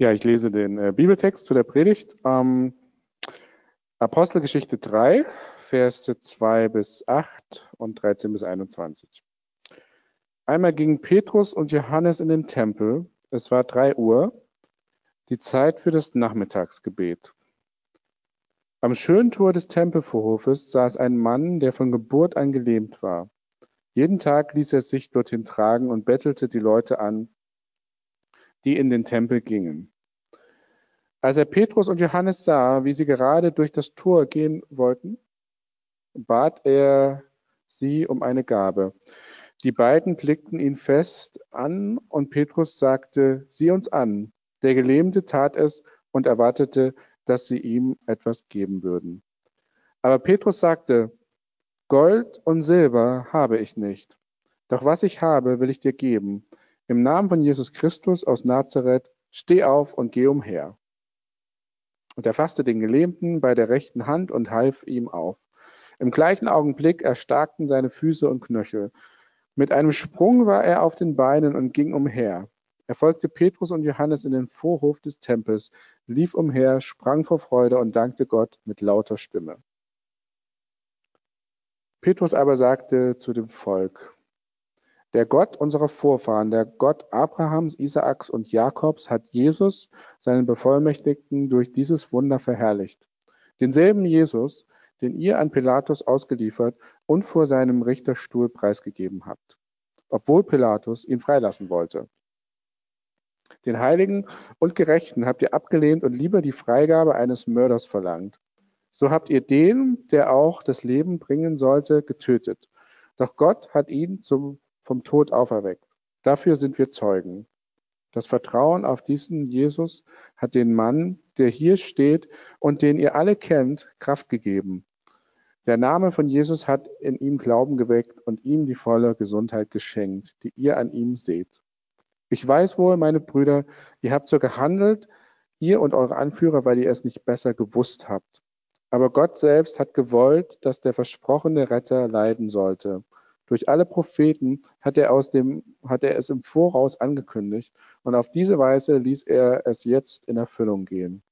Ja, ich lese den äh, Bibeltext zu der Predigt. Ähm, Apostelgeschichte 3, Verse 2 bis 8 und 13 bis 21. Einmal gingen Petrus und Johannes in den Tempel. Es war drei Uhr, die Zeit für das Nachmittagsgebet. Am schönen Tor des Tempelvorhofes saß ein Mann, der von Geburt an gelähmt war. Jeden Tag ließ er sich dorthin tragen und bettelte die Leute an, die in den Tempel gingen. Als er Petrus und Johannes sah, wie sie gerade durch das Tor gehen wollten, bat er sie um eine Gabe. Die beiden blickten ihn fest an und Petrus sagte, sieh uns an. Der Gelähmte tat es und erwartete, dass sie ihm etwas geben würden. Aber Petrus sagte, Gold und Silber habe ich nicht, doch was ich habe, will ich dir geben. Im Namen von Jesus Christus aus Nazareth, steh auf und geh umher. Und er fasste den Gelähmten bei der rechten Hand und half ihm auf. Im gleichen Augenblick erstarkten seine Füße und Knöchel. Mit einem Sprung war er auf den Beinen und ging umher. Er folgte Petrus und Johannes in den Vorhof des Tempels, lief umher, sprang vor Freude und dankte Gott mit lauter Stimme. Petrus aber sagte zu dem Volk, der Gott unserer Vorfahren, der Gott Abrahams, Isaaks und Jakobs hat Jesus, seinen Bevollmächtigten, durch dieses Wunder verherrlicht. Denselben Jesus, den ihr an Pilatus ausgeliefert und vor seinem Richterstuhl preisgegeben habt, obwohl Pilatus ihn freilassen wollte. Den Heiligen und Gerechten habt ihr abgelehnt und lieber die Freigabe eines Mörders verlangt. So habt ihr den, der auch das Leben bringen sollte, getötet. Doch Gott hat ihn zum vom Tod auferweckt. Dafür sind wir Zeugen. Das Vertrauen auf diesen Jesus hat den Mann, der hier steht und den ihr alle kennt, Kraft gegeben. Der Name von Jesus hat in ihm Glauben geweckt und ihm die volle Gesundheit geschenkt, die ihr an ihm seht. Ich weiß wohl, meine Brüder, ihr habt so gehandelt, ihr und eure Anführer, weil ihr es nicht besser gewusst habt. Aber Gott selbst hat gewollt, dass der versprochene Retter leiden sollte. Durch alle Propheten hat er, aus dem, hat er es im Voraus angekündigt und auf diese Weise ließ er es jetzt in Erfüllung gehen.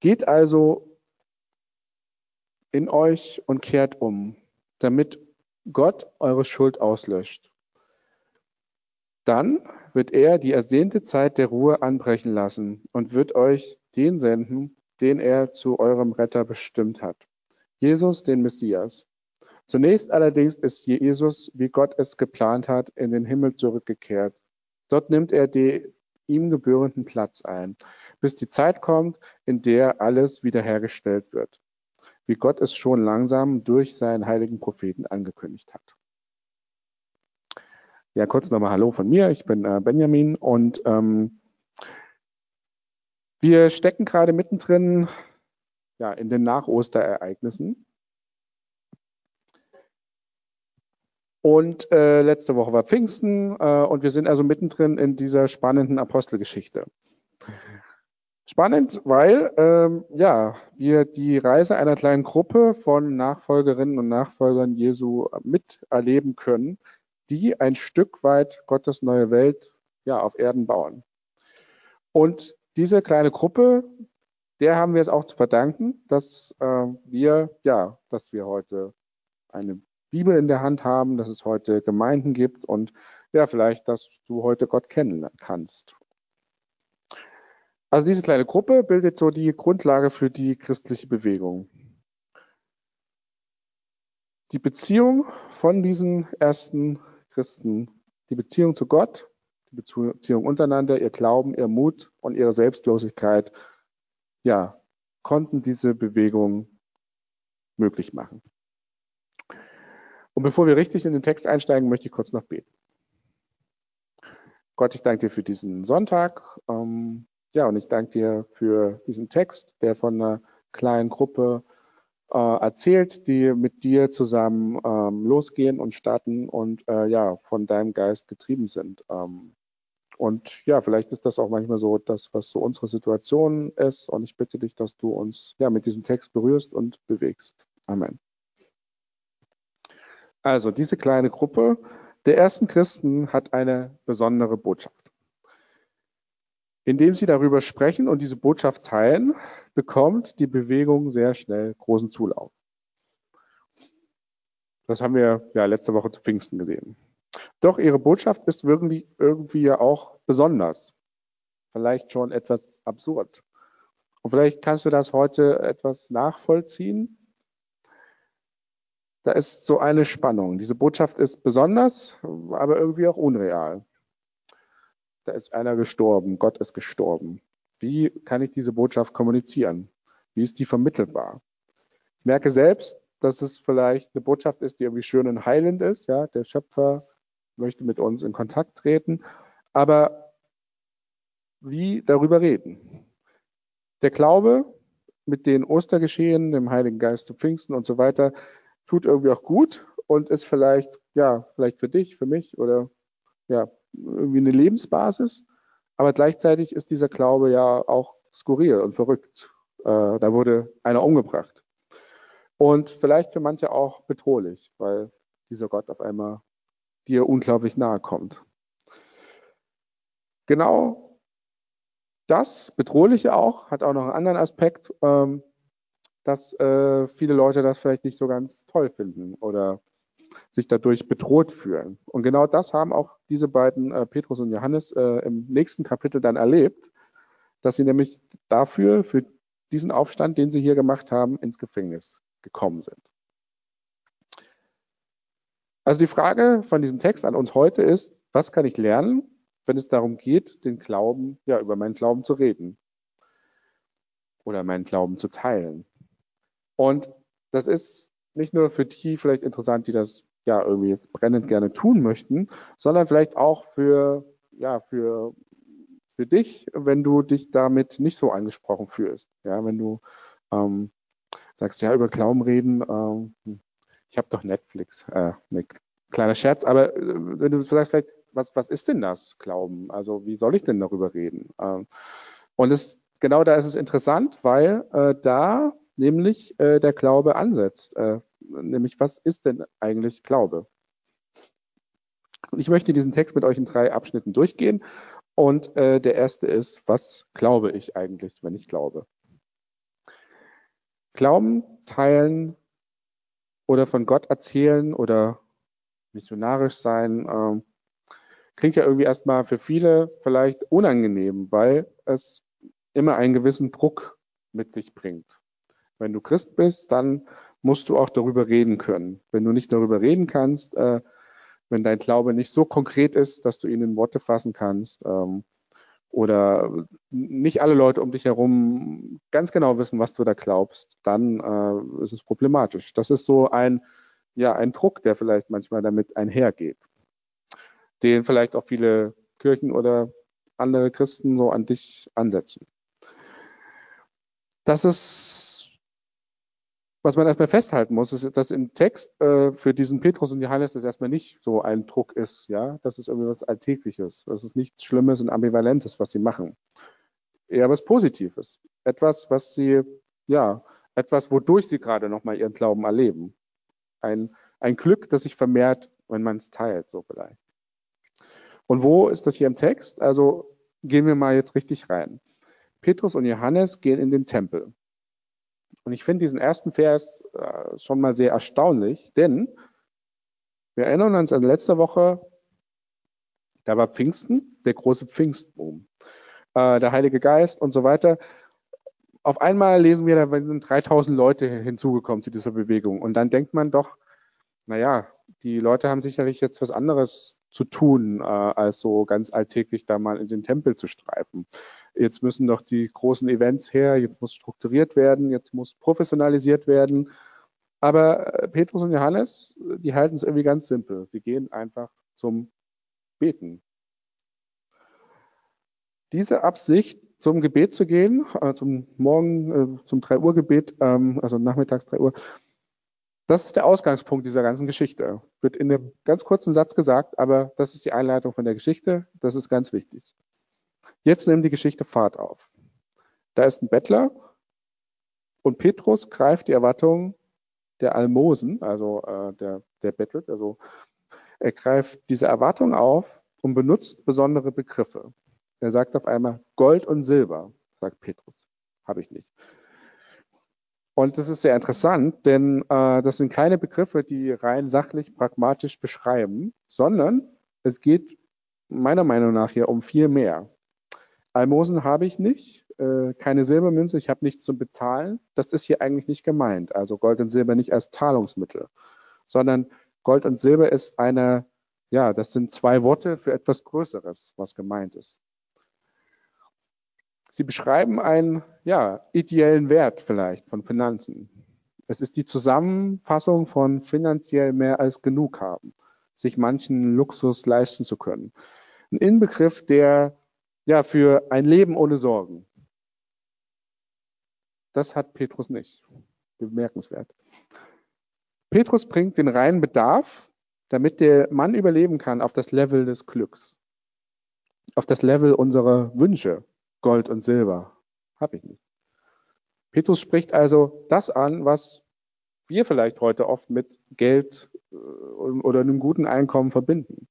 Geht also in euch und kehrt um, damit Gott eure Schuld auslöscht. Dann wird er die ersehnte Zeit der Ruhe anbrechen lassen und wird euch den senden, den er zu eurem Retter bestimmt hat. Jesus, den Messias. Zunächst allerdings ist Jesus, wie Gott es geplant hat, in den Himmel zurückgekehrt. Dort nimmt er den ihm gebührenden Platz ein, bis die Zeit kommt, in der alles wiederhergestellt wird, wie Gott es schon langsam durch seinen heiligen Propheten angekündigt hat. Ja, kurz nochmal Hallo von mir. Ich bin äh, Benjamin und ähm, wir stecken gerade mittendrin ja, in den Nach-Osterereignissen. Und äh, letzte Woche war Pfingsten äh, und wir sind also mittendrin in dieser spannenden Apostelgeschichte. Spannend, weil ähm, ja, wir die Reise einer kleinen Gruppe von Nachfolgerinnen und Nachfolgern Jesu miterleben können, die ein Stück weit Gottes neue Welt ja, auf Erden bauen. Und diese kleine Gruppe, der haben wir es auch zu verdanken, dass äh, wir, ja, dass wir heute eine Bibel in der Hand haben, dass es heute Gemeinden gibt und ja, vielleicht, dass du heute Gott kennen kannst. Also diese kleine Gruppe bildet so die Grundlage für die christliche Bewegung. Die Beziehung von diesen ersten Christen, die Beziehung zu Gott, die Beziehung untereinander, ihr Glauben, ihr Mut und ihre Selbstlosigkeit ja, konnten diese Bewegung möglich machen. Und bevor wir richtig in den Text einsteigen, möchte ich kurz noch beten. Gott, ich danke dir für diesen Sonntag. Ähm, ja, und ich danke dir für diesen Text, der von einer kleinen Gruppe äh, erzählt, die mit dir zusammen ähm, losgehen und starten und äh, ja, von deinem Geist getrieben sind. Ähm, und ja, vielleicht ist das auch manchmal so das, was so unsere Situation ist. Und ich bitte dich, dass du uns ja mit diesem Text berührst und bewegst. Amen. Also diese kleine Gruppe der ersten Christen hat eine besondere Botschaft. Indem sie darüber sprechen und diese Botschaft teilen, bekommt die Bewegung sehr schnell großen Zulauf. Das haben wir ja letzte Woche zu Pfingsten gesehen. Doch ihre Botschaft ist irgendwie, irgendwie ja auch besonders. Vielleicht schon etwas absurd. Und vielleicht kannst du das heute etwas nachvollziehen. Da ist so eine Spannung. Diese Botschaft ist besonders, aber irgendwie auch unreal. Da ist einer gestorben, Gott ist gestorben. Wie kann ich diese Botschaft kommunizieren? Wie ist die vermittelbar? Ich merke selbst, dass es vielleicht eine Botschaft ist, die irgendwie schön und heilend ist. Ja, der Schöpfer möchte mit uns in Kontakt treten. Aber wie darüber reden? Der Glaube mit den Ostergeschehen, dem Heiligen Geist zu Pfingsten und so weiter, tut irgendwie auch gut und ist vielleicht, ja, vielleicht für dich, für mich oder ja, irgendwie eine Lebensbasis. Aber gleichzeitig ist dieser Glaube ja auch skurril und verrückt. Äh, da wurde einer umgebracht. Und vielleicht für manche auch bedrohlich, weil dieser Gott auf einmal dir unglaublich nahe kommt. Genau das Bedrohliche auch hat auch noch einen anderen Aspekt, ähm, dass äh, viele Leute das vielleicht nicht so ganz toll finden oder sich dadurch bedroht fühlen. Und genau das haben auch diese beiden, äh, Petrus und Johannes, äh, im nächsten Kapitel dann erlebt, dass sie nämlich dafür, für diesen Aufstand, den sie hier gemacht haben, ins Gefängnis gekommen sind. Also die Frage von diesem Text an uns heute ist, was kann ich lernen, wenn es darum geht, den Glauben, ja, über meinen Glauben zu reden oder meinen Glauben zu teilen. Und das ist nicht nur für die vielleicht interessant, die das ja irgendwie jetzt brennend gerne tun möchten, sondern vielleicht auch für, ja, für, für dich, wenn du dich damit nicht so angesprochen fühlst. Ja, wenn du ähm, sagst, ja, über Glauben reden, ähm, ich habe doch Netflix, äh, ne, kleiner Scherz, aber äh, wenn du sagst vielleicht, was, was ist denn das Glauben? Also wie soll ich denn darüber reden? Ähm, und es, genau da ist es interessant, weil äh, da nämlich äh, der Glaube ansetzt. Äh, nämlich, was ist denn eigentlich Glaube? Und ich möchte diesen Text mit euch in drei Abschnitten durchgehen. Und äh, der erste ist, was glaube ich eigentlich, wenn ich glaube? Glauben, teilen oder von Gott erzählen oder missionarisch sein, äh, klingt ja irgendwie erstmal für viele vielleicht unangenehm, weil es immer einen gewissen Druck mit sich bringt. Wenn du Christ bist, dann musst du auch darüber reden können. Wenn du nicht darüber reden kannst, äh, wenn dein Glaube nicht so konkret ist, dass du ihn in Worte fassen kannst, ähm, oder nicht alle Leute um dich herum ganz genau wissen, was du da glaubst, dann äh, ist es problematisch. Das ist so ein, ja, ein Druck, der vielleicht manchmal damit einhergeht, den vielleicht auch viele Kirchen oder andere Christen so an dich ansetzen. Das ist was man erstmal festhalten muss, ist, dass im Text äh, für diesen Petrus und Johannes das erstmal nicht so ein Druck ist, ja, das ist irgendwie was Alltägliches, das ist nichts Schlimmes und Ambivalentes, was sie machen. Eher was Positives. Etwas, was sie, ja, etwas, wodurch sie gerade nochmal ihren Glauben erleben. Ein, ein Glück, das sich vermehrt, wenn man es teilt, so vielleicht. Und wo ist das hier im Text? Also gehen wir mal jetzt richtig rein. Petrus und Johannes gehen in den Tempel. Und ich finde diesen ersten Vers äh, schon mal sehr erstaunlich, denn wir erinnern uns an letzte Woche, da war Pfingsten, der große Pfingstboom, äh, der Heilige Geist und so weiter. Auf einmal lesen wir, da sind 3000 Leute hinzugekommen zu dieser Bewegung. Und dann denkt man doch, naja, die Leute haben sicherlich jetzt was anderes zu tun, äh, als so ganz alltäglich da mal in den Tempel zu streifen jetzt müssen doch die großen Events her, jetzt muss strukturiert werden, jetzt muss professionalisiert werden. Aber äh, Petrus und Johannes, die halten es irgendwie ganz simpel. Sie gehen einfach zum Beten. Diese Absicht, zum Gebet zu gehen, äh, zum Morgen, äh, zum 3 Uhr Gebet, ähm, also nachmittags 3 Uhr, das ist der Ausgangspunkt dieser ganzen Geschichte. Wird in einem ganz kurzen Satz gesagt, aber das ist die Einleitung von der Geschichte. Das ist ganz wichtig. Jetzt nimmt die Geschichte Fahrt auf. Da ist ein Bettler und Petrus greift die Erwartung der Almosen, also äh, der, der bettelt, also er greift diese Erwartung auf und benutzt besondere Begriffe. Er sagt auf einmal, Gold und Silber, sagt Petrus, habe ich nicht. Und das ist sehr interessant, denn äh, das sind keine Begriffe, die rein sachlich, pragmatisch beschreiben, sondern es geht meiner Meinung nach hier um viel mehr. Almosen habe ich nicht, äh, keine Silbermünze, ich habe nichts zum Bezahlen. Das ist hier eigentlich nicht gemeint. Also Gold und Silber nicht als Zahlungsmittel, sondern Gold und Silber ist eine, ja, das sind zwei Worte für etwas Größeres, was gemeint ist. Sie beschreiben einen ja, ideellen Wert vielleicht von Finanzen. Es ist die Zusammenfassung von finanziell mehr als genug haben, sich manchen Luxus leisten zu können. Ein Inbegriff, der ja für ein Leben ohne Sorgen. Das hat Petrus nicht. Bemerkenswert. Petrus bringt den reinen Bedarf, damit der Mann überleben kann, auf das Level des Glücks, auf das Level unserer Wünsche, Gold und Silber. Habe ich nicht. Petrus spricht also das an, was wir vielleicht heute oft mit Geld äh, oder einem guten Einkommen verbinden.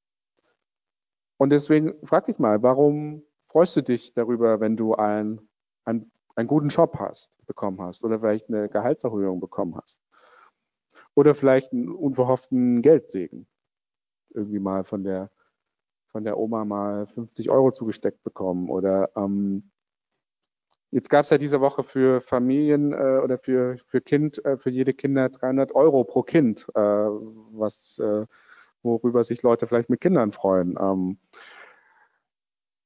Und deswegen frag dich mal, warum freust du dich darüber, wenn du ein, ein, einen guten Job hast, bekommen hast oder vielleicht eine Gehaltserhöhung bekommen hast? Oder vielleicht einen unverhofften Geldsegen. Irgendwie mal von der von der Oma mal 50 Euro zugesteckt bekommen. Oder ähm, jetzt gab es ja diese Woche für Familien äh, oder für, für Kind, äh, für jede Kinder 300 Euro pro Kind, äh, was äh, worüber sich Leute vielleicht mit Kindern freuen. Ähm,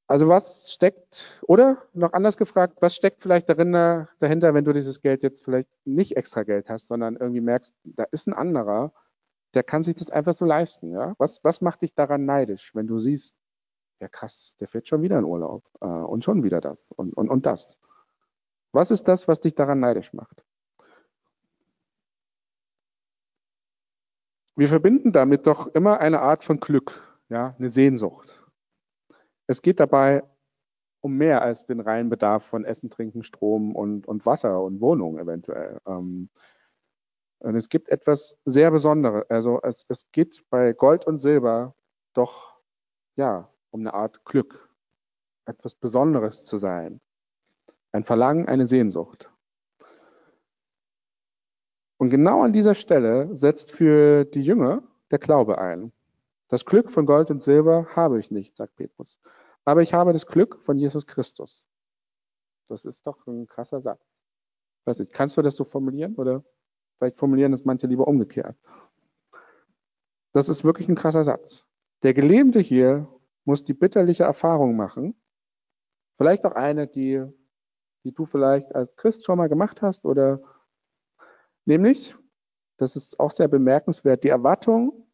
also was steckt, oder noch anders gefragt, was steckt vielleicht darin, dahinter, wenn du dieses Geld jetzt vielleicht nicht extra Geld hast, sondern irgendwie merkst, da ist ein anderer, der kann sich das einfach so leisten. Ja? Was, was macht dich daran neidisch, wenn du siehst, ja krass, der fährt schon wieder in Urlaub äh, und schon wieder das und, und, und das. Was ist das, was dich daran neidisch macht? Wir verbinden damit doch immer eine Art von Glück, ja, eine Sehnsucht. Es geht dabei um mehr als den reinen Bedarf von Essen, Trinken, Strom und, und Wasser und Wohnung eventuell. Ähm, und es gibt etwas sehr Besonderes. Also es, es geht bei Gold und Silber doch ja um eine Art Glück, etwas Besonderes zu sein. Ein Verlangen, eine Sehnsucht. Und genau an dieser Stelle setzt für die Jünger der Glaube ein. Das Glück von Gold und Silber habe ich nicht, sagt Petrus. Aber ich habe das Glück von Jesus Christus. Das ist doch ein krasser Satz. Weiß nicht, kannst du das so formulieren oder Vielleicht formulieren es manche lieber umgekehrt. Das ist wirklich ein krasser Satz. Der Gelähmte hier muss die bitterliche Erfahrung machen, vielleicht auch eine, die, die du vielleicht als Christ schon mal gemacht hast, oder nämlich, das ist auch sehr bemerkenswert, die Erwartung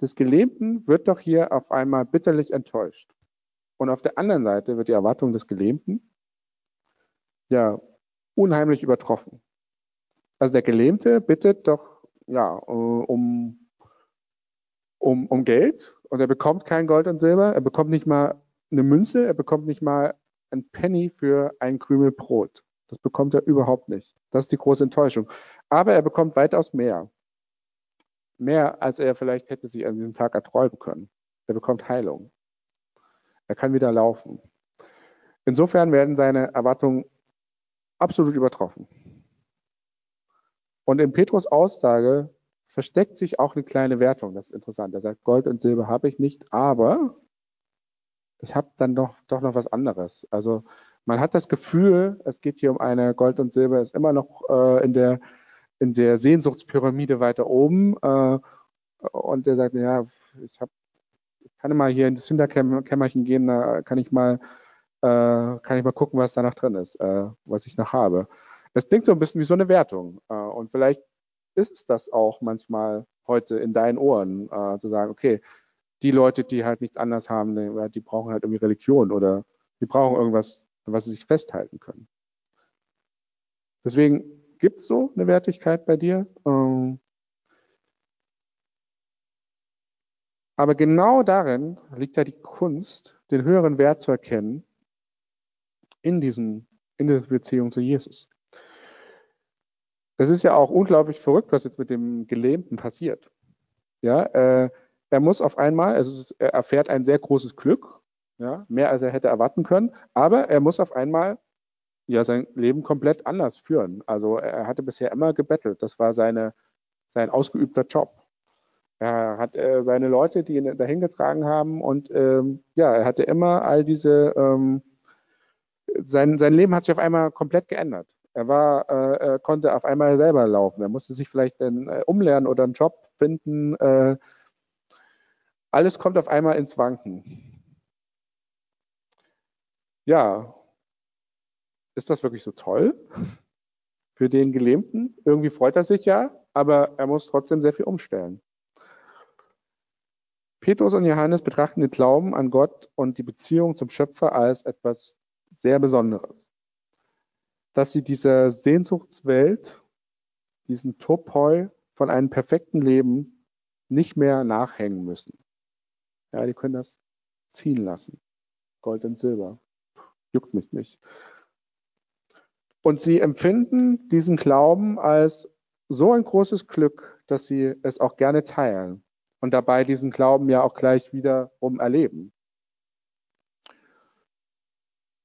des Gelähmten wird doch hier auf einmal bitterlich enttäuscht. Und auf der anderen Seite wird die Erwartung des Gelähmten ja unheimlich übertroffen. Also der Gelähmte bittet doch ja äh, um, um, um Geld und er bekommt kein Gold und Silber, er bekommt nicht mal eine Münze, er bekommt nicht mal ein Penny für ein Krümel Brot. Das bekommt er überhaupt nicht. Das ist die große Enttäuschung. Aber er bekommt weitaus mehr. Mehr, als er vielleicht hätte sich an diesem Tag erträumen können. Er bekommt Heilung. Er kann wieder laufen. Insofern werden seine Erwartungen absolut übertroffen. Und in Petrus Aussage versteckt sich auch eine kleine Wertung. Das ist interessant. Er sagt, Gold und Silber habe ich nicht, aber ich habe dann doch, doch noch was anderes. Also man hat das Gefühl, es geht hier um eine Gold und Silber ist immer noch äh, in der in der Sehnsuchtspyramide weiter oben. Äh, und er sagt, ja, ich habe ich kann mal hier in das Hinterkämmerchen gehen, da kann ich mal äh, kann ich mal gucken, was da noch drin ist, äh, was ich noch habe. Das klingt so ein bisschen wie so eine Wertung. Äh, und vielleicht ist es das auch manchmal heute in deinen Ohren, äh, zu sagen, okay, die Leute, die halt nichts anderes haben, die, die brauchen halt irgendwie Religion oder die brauchen irgendwas, was sie sich festhalten können. Deswegen gibt es so eine Wertigkeit bei dir. Ähm, aber genau darin liegt ja die Kunst, den höheren Wert zu erkennen in diesen, in der Beziehung zu Jesus. Das ist ja auch unglaublich verrückt, was jetzt mit dem Gelähmten passiert. Ja, äh, er muss auf einmal, also er erfährt ein sehr großes Glück, ja, mehr als er hätte erwarten können, aber er muss auf einmal ja sein Leben komplett anders führen. Also er hatte bisher immer gebettelt, das war seine, sein ausgeübter Job. Er hat äh, seine Leute, die ihn dahin getragen haben und ähm, ja, er hatte immer all diese, ähm, sein, sein Leben hat sich auf einmal komplett geändert. Er war, äh, er konnte auf einmal selber laufen. Er musste sich vielleicht dann äh, umlernen oder einen Job finden. Äh, alles kommt auf einmal ins Wanken. Ja, ist das wirklich so toll für den Gelähmten? Irgendwie freut er sich ja, aber er muss trotzdem sehr viel umstellen. Petrus und Johannes betrachten den Glauben an Gott und die Beziehung zum Schöpfer als etwas sehr Besonderes. Dass sie dieser Sehnsuchtswelt, diesen Topoi von einem perfekten Leben nicht mehr nachhängen müssen. Ja, die können das ziehen lassen. Gold und Silber. Juckt mich nicht. Und sie empfinden diesen Glauben als so ein großes Glück, dass sie es auch gerne teilen und dabei diesen Glauben ja auch gleich wiederum erleben.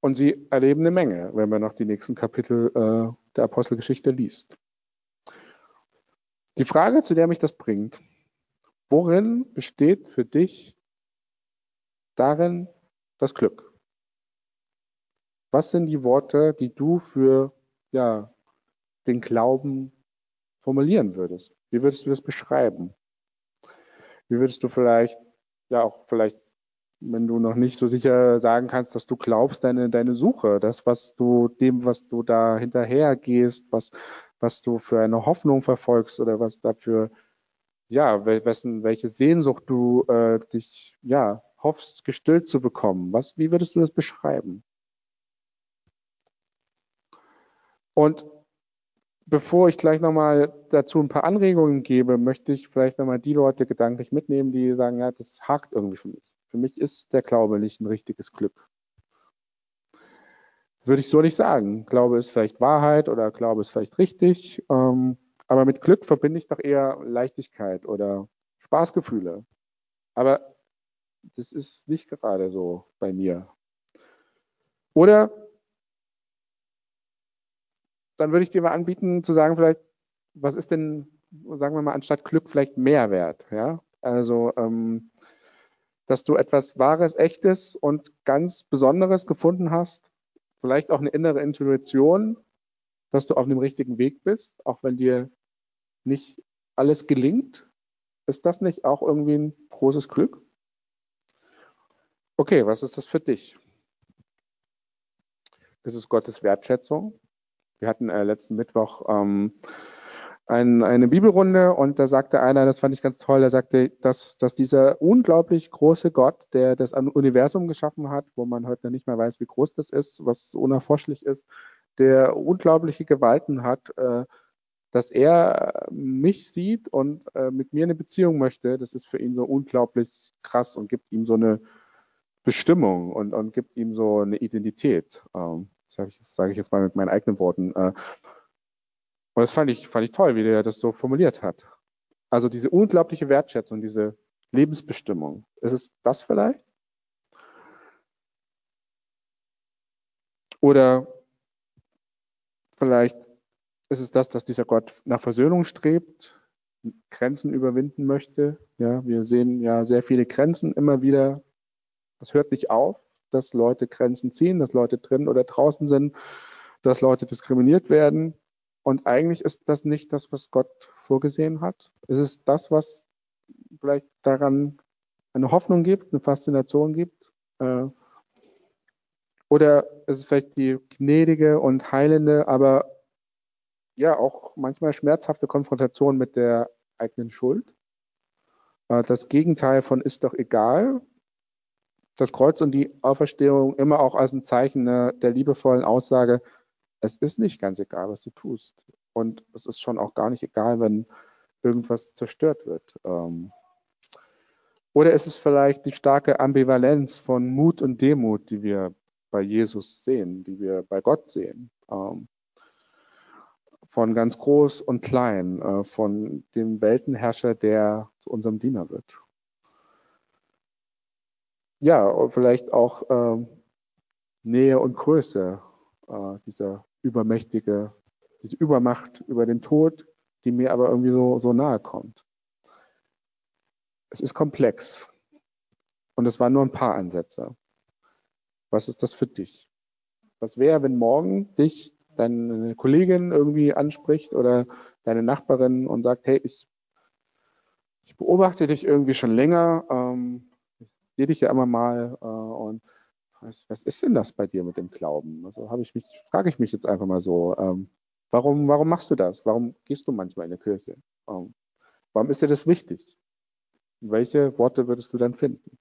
Und sie erleben eine Menge, wenn man noch die nächsten Kapitel äh, der Apostelgeschichte liest. Die Frage, zu der mich das bringt, worin besteht für dich darin das Glück? Was sind die Worte, die du für ja, den Glauben formulieren würdest? Wie würdest du das beschreiben? Wie würdest du vielleicht, ja auch vielleicht, wenn du noch nicht so sicher sagen kannst, dass du glaubst, deine, deine Suche, das, was du, dem, was du da hinterher gehst, was, was du für eine Hoffnung verfolgst oder was dafür, ja, wessen, welche Sehnsucht du äh, dich, ja, hoffst, gestillt zu bekommen. Was, wie würdest du das beschreiben? Und Bevor ich gleich nochmal dazu ein paar Anregungen gebe, möchte ich vielleicht nochmal die Leute gedanklich mitnehmen, die sagen, ja, das hakt irgendwie für mich. Für mich ist der Glaube nicht ein richtiges Glück. Würde ich so nicht sagen. Glaube ist vielleicht Wahrheit oder Glaube ist vielleicht richtig. Ähm, aber mit Glück verbinde ich doch eher Leichtigkeit oder Spaßgefühle. Aber das ist nicht gerade so bei mir. Oder dann würde ich dir mal anbieten zu sagen, vielleicht, was ist denn, sagen wir mal, anstatt Glück vielleicht Mehrwert? Ja? Also, ähm, dass du etwas Wahres, Echtes und ganz Besonderes gefunden hast, vielleicht auch eine innere Intuition, dass du auf dem richtigen Weg bist, auch wenn dir nicht alles gelingt. Ist das nicht auch irgendwie ein großes Glück? Okay, was ist das für dich? Ist es Gottes Wertschätzung? Wir hatten äh, letzten Mittwoch ähm, ein, eine Bibelrunde und da sagte einer, das fand ich ganz toll, er sagte, dass, dass dieser unglaublich große Gott, der das Universum geschaffen hat, wo man heute noch nicht mehr weiß, wie groß das ist, was unerforschlich ist, der unglaubliche Gewalten hat, äh, dass er mich sieht und äh, mit mir eine Beziehung möchte, das ist für ihn so unglaublich krass und gibt ihm so eine Bestimmung und, und gibt ihm so eine Identität. Ähm, sage ich, ich jetzt mal mit meinen eigenen Worten. Äh, und das fand ich, fand ich toll, wie der das so formuliert hat. Also diese unglaubliche Wertschätzung, diese Lebensbestimmung. Ist es das vielleicht? Oder vielleicht ist es das, dass dieser Gott nach Versöhnung strebt, Grenzen überwinden möchte. Ja, wir sehen ja sehr viele Grenzen immer wieder. Das hört nicht auf dass Leute Grenzen ziehen, dass Leute drin oder draußen sind, dass Leute diskriminiert werden. Und eigentlich ist das nicht das, was Gott vorgesehen hat. Es ist das, was vielleicht daran eine Hoffnung gibt, eine Faszination gibt. Äh, oder es ist vielleicht die gnädige und heilende, aber ja auch manchmal schmerzhafte Konfrontation mit der eigenen Schuld. Äh, das Gegenteil von ist doch egal, das Kreuz und die Auferstehung immer auch als ein Zeichen ne, der liebevollen Aussage, es ist nicht ganz egal, was du tust. Und es ist schon auch gar nicht egal, wenn irgendwas zerstört wird. Ähm, oder ist es vielleicht die starke Ambivalenz von Mut und Demut, die wir bei Jesus sehen, die wir bei Gott sehen. Ähm, von ganz groß und klein, äh, von dem Weltenherrscher, der zu unserem Diener wird. Ja, vielleicht auch ähm, Nähe und Größe, äh, dieser übermächtige, diese Übermacht über den Tod, die mir aber irgendwie so, so nahe kommt. Es ist komplex. Und es waren nur ein paar Ansätze. Was ist das für dich? Was wäre, wenn morgen dich deine Kollegin irgendwie anspricht oder deine Nachbarin und sagt, hey, ich, ich beobachte dich irgendwie schon länger, ähm, sehe dich ja immer mal äh, und was, was ist denn das bei dir mit dem Glauben? Also habe ich mich, frage ich mich jetzt einfach mal so, ähm, warum, warum machst du das? Warum gehst du manchmal in die Kirche? Ähm, warum ist dir das wichtig? Welche Worte würdest du dann finden?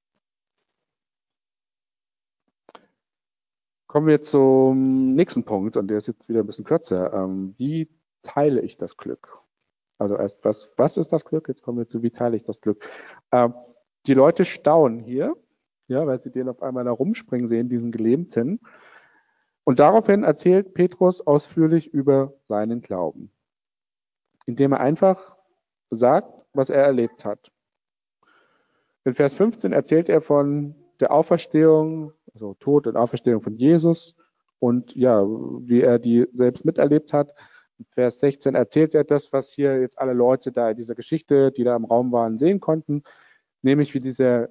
Kommen wir zum nächsten Punkt und der ist jetzt wieder ein bisschen kürzer. Ähm, wie teile ich das Glück? Also erst was, was ist das Glück? Jetzt kommen wir zu, wie teile ich das Glück? Ähm, die Leute staunen hier, ja, weil sie den auf einmal da rumspringen sehen, diesen Gelähmten. Und daraufhin erzählt Petrus ausführlich über seinen Glauben, indem er einfach sagt, was er erlebt hat. In Vers 15 erzählt er von der Auferstehung, also Tod und Auferstehung von Jesus und ja, wie er die selbst miterlebt hat. In Vers 16 erzählt er das, was hier jetzt alle Leute da in dieser Geschichte, die da im Raum waren, sehen konnten, nämlich wie dieser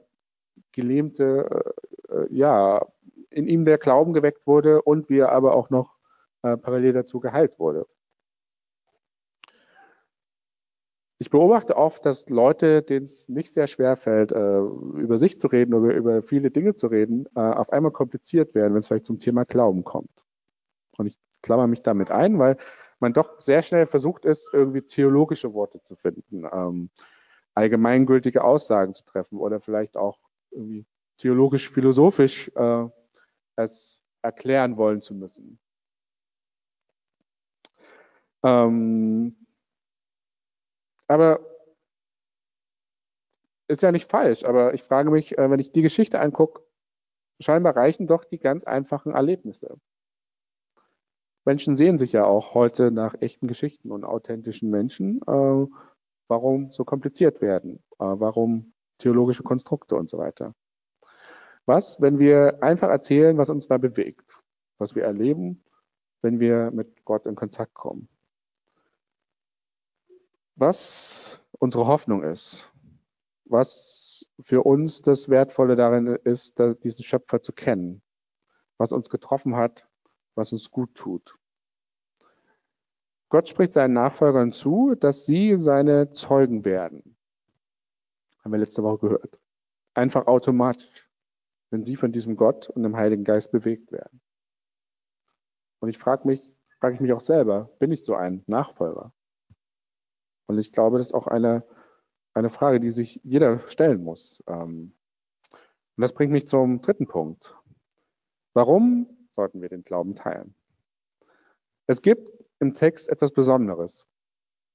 Gelähmte, äh, äh, ja, in ihm der Glauben geweckt wurde und wie er aber auch noch äh, parallel dazu geheilt wurde. Ich beobachte oft, dass Leute, denen es nicht sehr schwer fällt, äh, über sich zu reden oder über viele Dinge zu reden, äh, auf einmal kompliziert werden, wenn es vielleicht zum Thema Glauben kommt. Und ich klammer mich damit ein, weil man doch sehr schnell versucht ist, irgendwie theologische Worte zu finden, ähm, allgemeingültige Aussagen zu treffen oder vielleicht auch irgendwie theologisch-philosophisch äh, es erklären wollen zu müssen. Ähm, aber ist ja nicht falsch, aber ich frage mich, äh, wenn ich die Geschichte angucke, scheinbar reichen doch die ganz einfachen Erlebnisse. Menschen sehen sich ja auch heute nach echten Geschichten und authentischen Menschen. Äh, warum so kompliziert werden? Äh, warum theologische Konstrukte und so weiter? Was, wenn wir einfach erzählen, was uns da bewegt, was wir erleben, wenn wir mit Gott in Kontakt kommen? was unsere Hoffnung ist, was für uns das Wertvolle darin ist, diesen Schöpfer zu kennen, was uns getroffen hat, was uns gut tut. Gott spricht seinen Nachfolgern zu, dass sie seine Zeugen werden. Haben wir letzte Woche gehört. Einfach automatisch, wenn sie von diesem Gott und dem Heiligen Geist bewegt werden. Und ich frage mich, frage ich mich auch selber, bin ich so ein Nachfolger? Und ich glaube, das ist auch eine, eine Frage, die sich jeder stellen muss. Ähm, und das bringt mich zum dritten Punkt. Warum sollten wir den Glauben teilen? Es gibt im Text etwas Besonderes,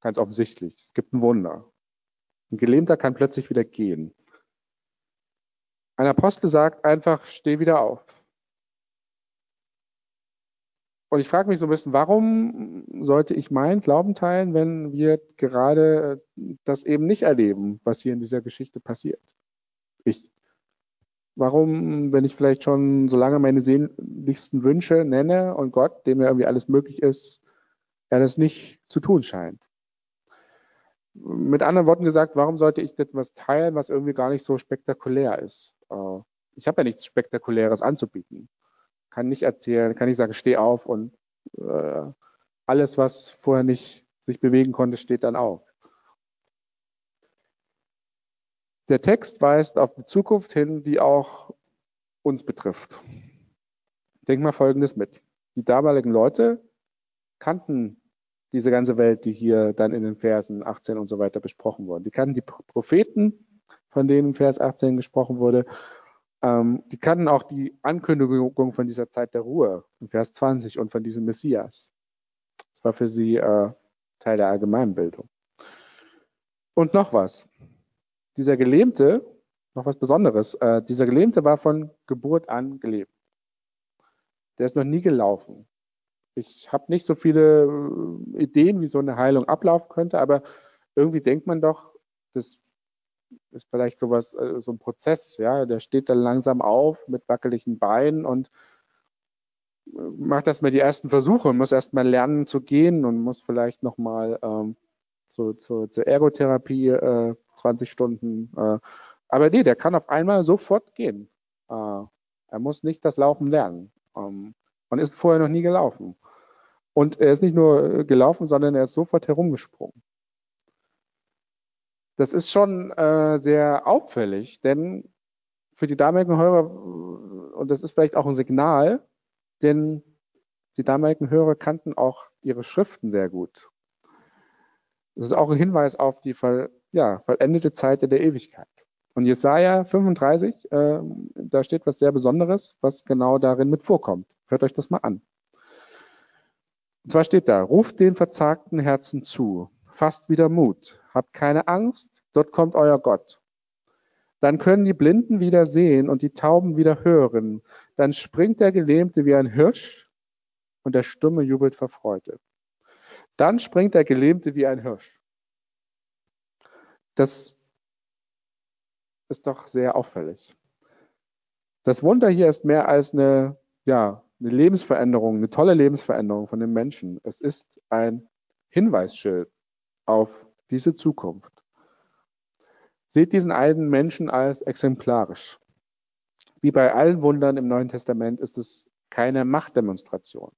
ganz offensichtlich. Es gibt ein Wunder. Ein Gelähmter kann plötzlich wieder gehen. Ein Apostel sagt einfach, steh wieder auf. Und ich frage mich so ein bisschen, warum sollte ich meinen Glauben teilen, wenn wir gerade das eben nicht erleben, was hier in dieser Geschichte passiert? Ich. Warum, wenn ich vielleicht schon so lange meine sehnlichsten Wünsche nenne und Gott, dem ja irgendwie alles möglich ist, er das nicht zu tun scheint? Mit anderen Worten gesagt, warum sollte ich etwas teilen, was irgendwie gar nicht so spektakulär ist? Äh, ich habe ja nichts Spektakuläres anzubieten kann nicht erzählen, kann nicht sagen, steh auf und äh, alles, was vorher nicht sich bewegen konnte, steht dann auf. Der Text weist auf die Zukunft hin, die auch uns betrifft. Denk mal Folgendes mit. Die damaligen Leute kannten diese ganze Welt, die hier dann in den Versen 18 und so weiter besprochen wurden. Die kannten die Propheten, von denen im Vers 18 gesprochen wurde, ähm, die kannten auch die Ankündigung von dieser Zeit der Ruhe in Vers 20 und von diesem Messias. Das war für sie äh, Teil der Allgemeinbildung. Und noch was. Dieser Gelähmte, noch was Besonderes, äh, dieser Gelähmte war von Geburt an gelebt. Der ist noch nie gelaufen. Ich habe nicht so viele äh, Ideen, wie so eine Heilung ablaufen könnte, aber irgendwie denkt man doch, das ist vielleicht sowas, äh, so ein Prozess, ja, der steht dann langsam auf mit wackeligen Beinen und äh, macht erstmal die ersten Versuche und muss erstmal lernen zu gehen und muss vielleicht nochmal ähm, zu, zu, zur Ergotherapie äh, 20 Stunden. Äh, aber nee, der kann auf einmal sofort gehen. Äh, er muss nicht das Laufen lernen ähm, und ist vorher noch nie gelaufen. Und er ist nicht nur gelaufen, sondern er ist sofort herumgesprungen. Das ist schon äh, sehr auffällig, denn für die damaligen Hörer, und das ist vielleicht auch ein Signal, denn die damaligen Hörer kannten auch ihre Schriften sehr gut. Das ist auch ein Hinweis auf die voll, ja, vollendete Zeit der Ewigkeit. Und Jesaja 35, äh, da steht was sehr Besonderes, was genau darin mit vorkommt. Hört euch das mal an. Und zwar steht da, ruft den verzagten Herzen zu, fasst wieder Mut, habt keine Angst, dort kommt euer Gott. Dann können die Blinden wieder sehen und die Tauben wieder hören. Dann springt der Gelähmte wie ein Hirsch und der Stumme jubelt vor Freude. Dann springt der Gelähmte wie ein Hirsch. Das ist doch sehr auffällig. Das Wunder hier ist mehr als eine, ja, eine Lebensveränderung, eine tolle Lebensveränderung von den Menschen. Es ist ein Hinweisschild auf diese Zukunft. Seht diesen einen Menschen als exemplarisch. Wie bei allen Wundern im Neuen Testament ist es keine Machtdemonstration.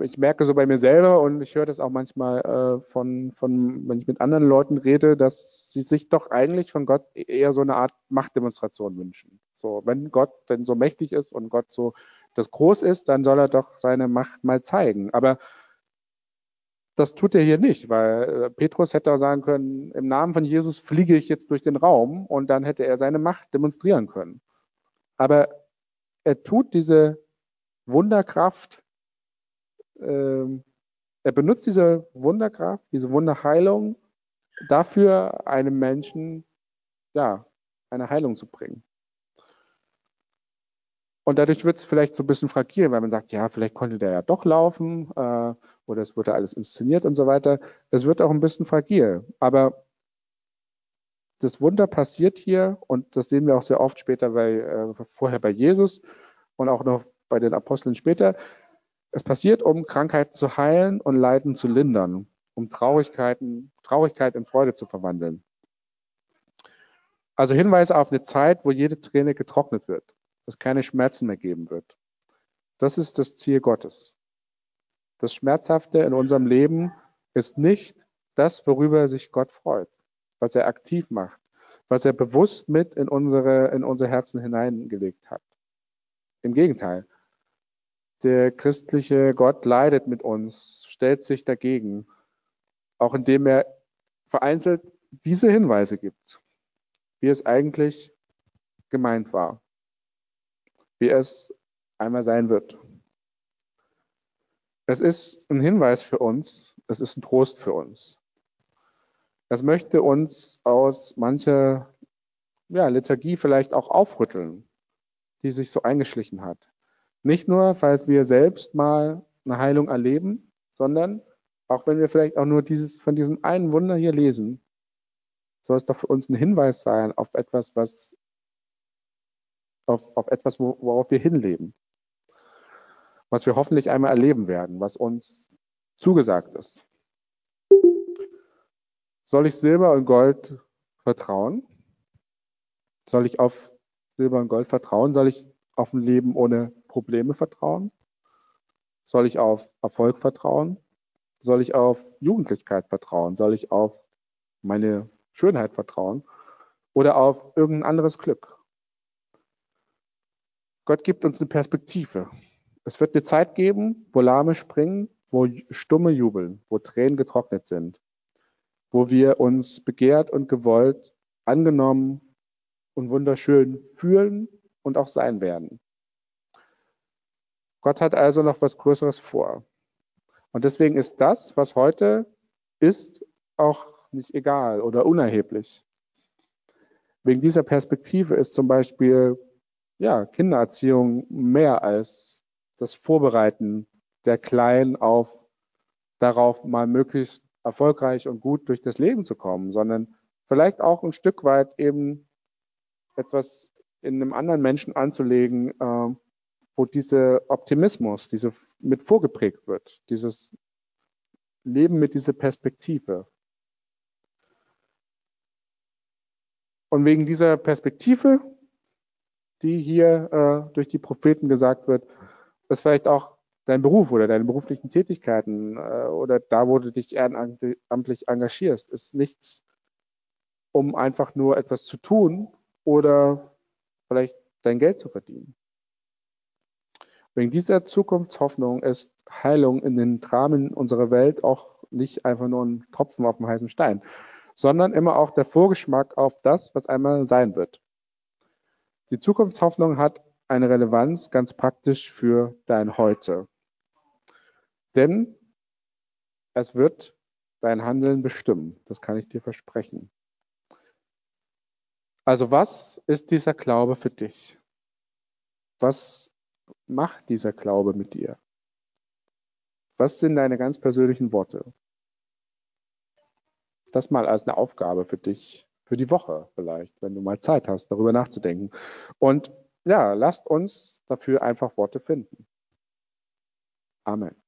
Ich merke so bei mir selber und ich höre das auch manchmal äh, von, von, wenn ich mit anderen Leuten rede, dass sie sich doch eigentlich von Gott eher so eine Art Machtdemonstration wünschen. So, wenn Gott denn so mächtig ist und Gott so das groß ist, dann soll er doch seine Macht mal zeigen. Aber das tut er hier nicht, weil äh, Petrus hätte auch sagen können, im Namen von Jesus fliege ich jetzt durch den Raum und dann hätte er seine Macht demonstrieren können. Aber er tut diese Wunderkraft, äh, er benutzt diese Wunderkraft, diese Wunderheilung dafür, einem Menschen ja, eine Heilung zu bringen. Und dadurch wird es vielleicht so ein bisschen fragil, weil man sagt, ja, vielleicht konnte der ja doch laufen äh, oder es wurde alles inszeniert und so weiter. Es wird auch ein bisschen fragil. Aber das Wunder passiert hier und das sehen wir auch sehr oft später bei, äh, vorher bei Jesus und auch noch bei den Aposteln später. Es passiert, um Krankheiten zu heilen und Leiden zu lindern, um Traurigkeiten, Traurigkeit in Freude zu verwandeln. Also Hinweise auf eine Zeit, wo jede Träne getrocknet wird es keine Schmerzen mehr geben wird. Das ist das Ziel Gottes. Das Schmerzhafte in unserem Leben ist nicht das, worüber sich Gott freut, was er aktiv macht, was er bewusst mit in unsere, in unser Herzen hineingelegt hat. Im Gegenteil. Der christliche Gott leidet mit uns, stellt sich dagegen, auch indem er vereinzelt diese Hinweise gibt, wie es eigentlich gemeint war wie es einmal sein wird. Es ist ein Hinweis für uns, es ist ein Trost für uns. Es möchte uns aus mancher ja, Liturgie vielleicht auch aufrütteln, die sich so eingeschlichen hat. Nicht nur, falls wir selbst mal eine Heilung erleben, sondern auch wenn wir vielleicht auch nur dieses, von diesem einen Wunder hier lesen, soll es doch für uns ein Hinweis sein auf etwas, was auf, auf etwas, worauf wir hinleben. Was wir hoffentlich einmal erleben werden, was uns zugesagt ist. Soll ich Silber und Gold vertrauen? Soll ich auf Silber und Gold vertrauen? Soll ich auf ein Leben ohne Probleme vertrauen? Soll ich auf Erfolg vertrauen? Soll ich auf Jugendlichkeit vertrauen? Soll ich auf meine Schönheit vertrauen? Oder auf irgendein anderes Glück? Gott gibt uns eine Perspektive. Es wird eine Zeit geben, wo Lahme springen, wo Stumme jubeln, wo Tränen getrocknet sind, wo wir uns begehrt und gewollt, angenommen und wunderschön fühlen und auch sein werden. Gott hat also noch was Größeres vor. Und deswegen ist das, was heute ist, auch nicht egal oder unerheblich. Wegen dieser Perspektive ist zum Beispiel ja, Kindererziehung mehr als das Vorbereiten der Kleinen auf darauf, mal möglichst erfolgreich und gut durch das Leben zu kommen, sondern vielleicht auch ein Stück weit eben etwas in einem anderen Menschen anzulegen, äh, wo dieser Optimismus, diese mit vorgeprägt wird, dieses Leben mit dieser Perspektive. Und wegen dieser Perspektive, die hier äh, durch die Propheten gesagt wird, ist vielleicht auch dein Beruf oder deine beruflichen Tätigkeiten äh, oder da, wo du dich ehrenamtlich engagierst, ist nichts, um einfach nur etwas zu tun oder vielleicht dein Geld zu verdienen. Wegen dieser Zukunftshoffnung ist Heilung in den Dramen unserer Welt auch nicht einfach nur ein Tropfen auf dem heißen Stein, sondern immer auch der Vorgeschmack auf das, was einmal sein wird. Die Zukunftshoffnung hat eine Relevanz ganz praktisch für dein Heute. Denn es wird dein Handeln bestimmen. Das kann ich dir versprechen. Also was ist dieser Glaube für dich? Was macht dieser Glaube mit dir? Was sind deine ganz persönlichen Worte? Das mal als eine Aufgabe für dich, für die Woche vielleicht, wenn du mal Zeit hast, darüber nachzudenken. Und ja, lasst uns dafür einfach Worte finden. Amen.